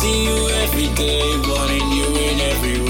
see you every day, wanting you in every way.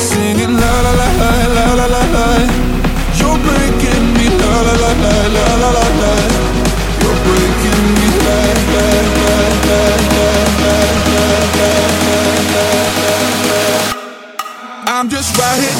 singing la la la la la la la. You're breaking me la la la la la la la la. You're breaking me la la la la la la la la la. I'm just right here.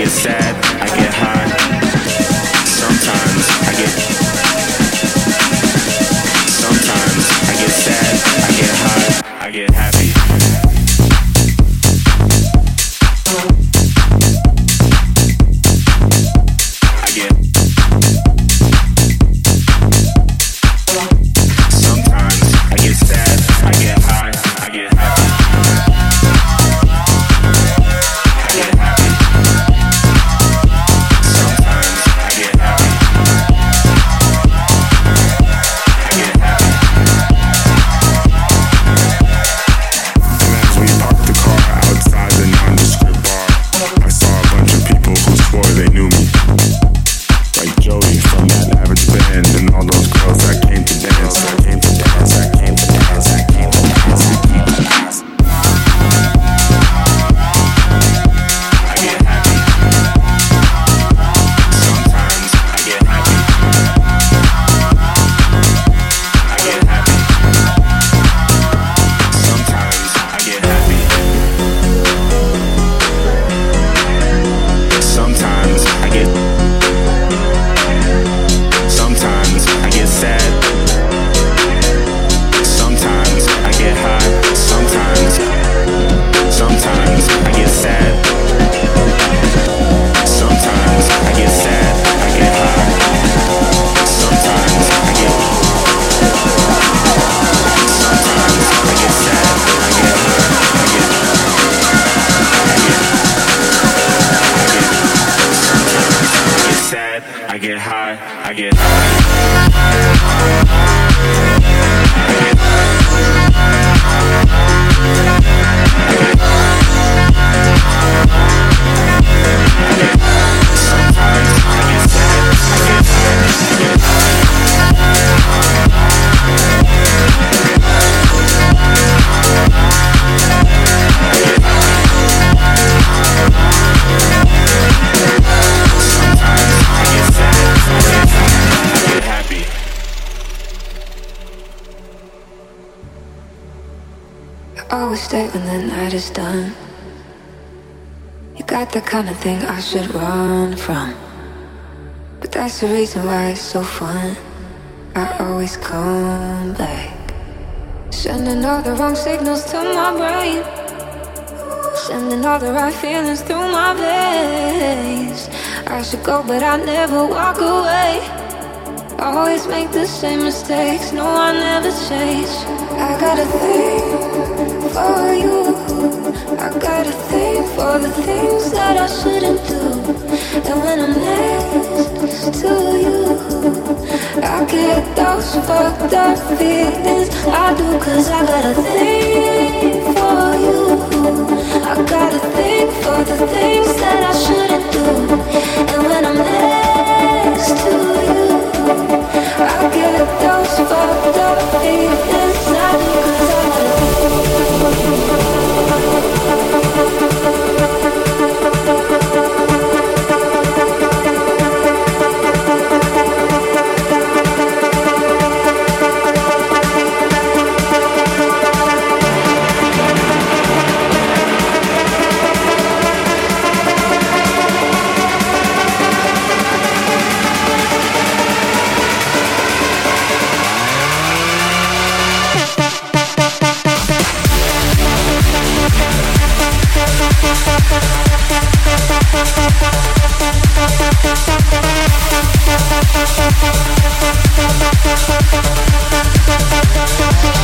get sad. it the night is done. You got the kind of thing I should run from. But that's the reason why it's so fun. I always come back. Sending all the wrong signals to my brain. Sending all the right feelings through my veins. I should go, but I never walk away. I always make the same mistakes. No, I never change. I gotta think for you. I got a thing for the things that I shouldn't do. And when I'm next to you, I get those fucked up feelings. I do, cause I got a thing for you. I got a thing for the things that I shouldn't do. And when I'm next to you, I get those fucked up feelings. Thank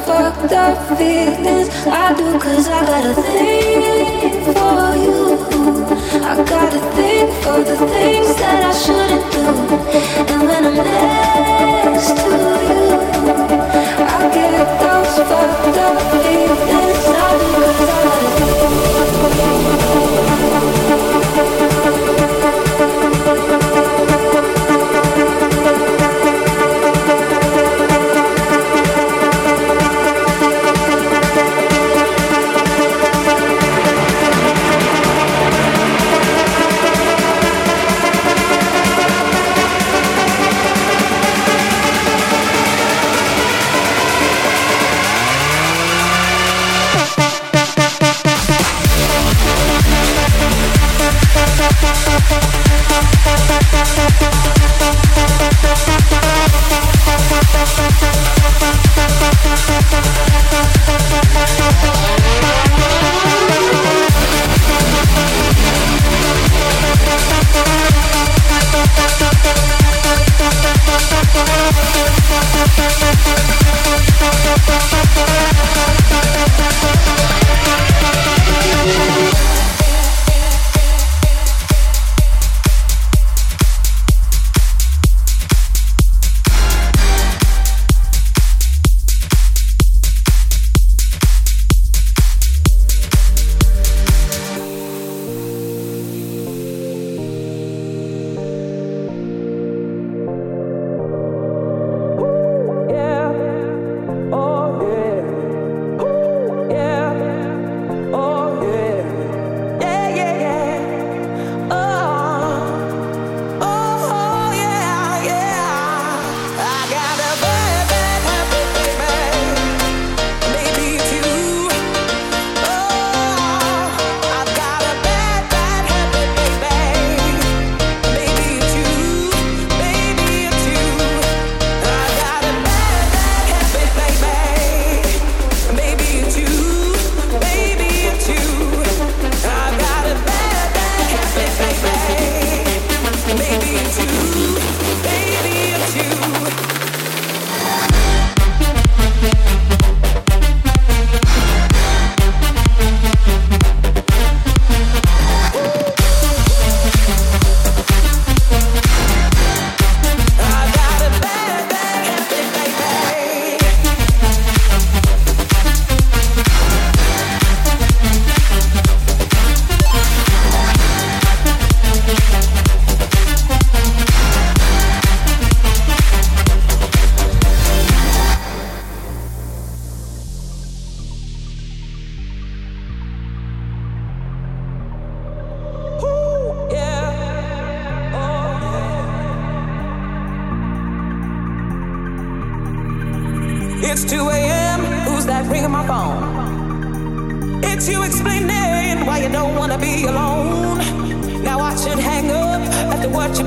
fucked up feelings. I do cause I got a thing for you. I got a thing for the things that I shouldn't do. And when I'm next to you, I get those fucked up feelings.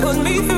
Put me through.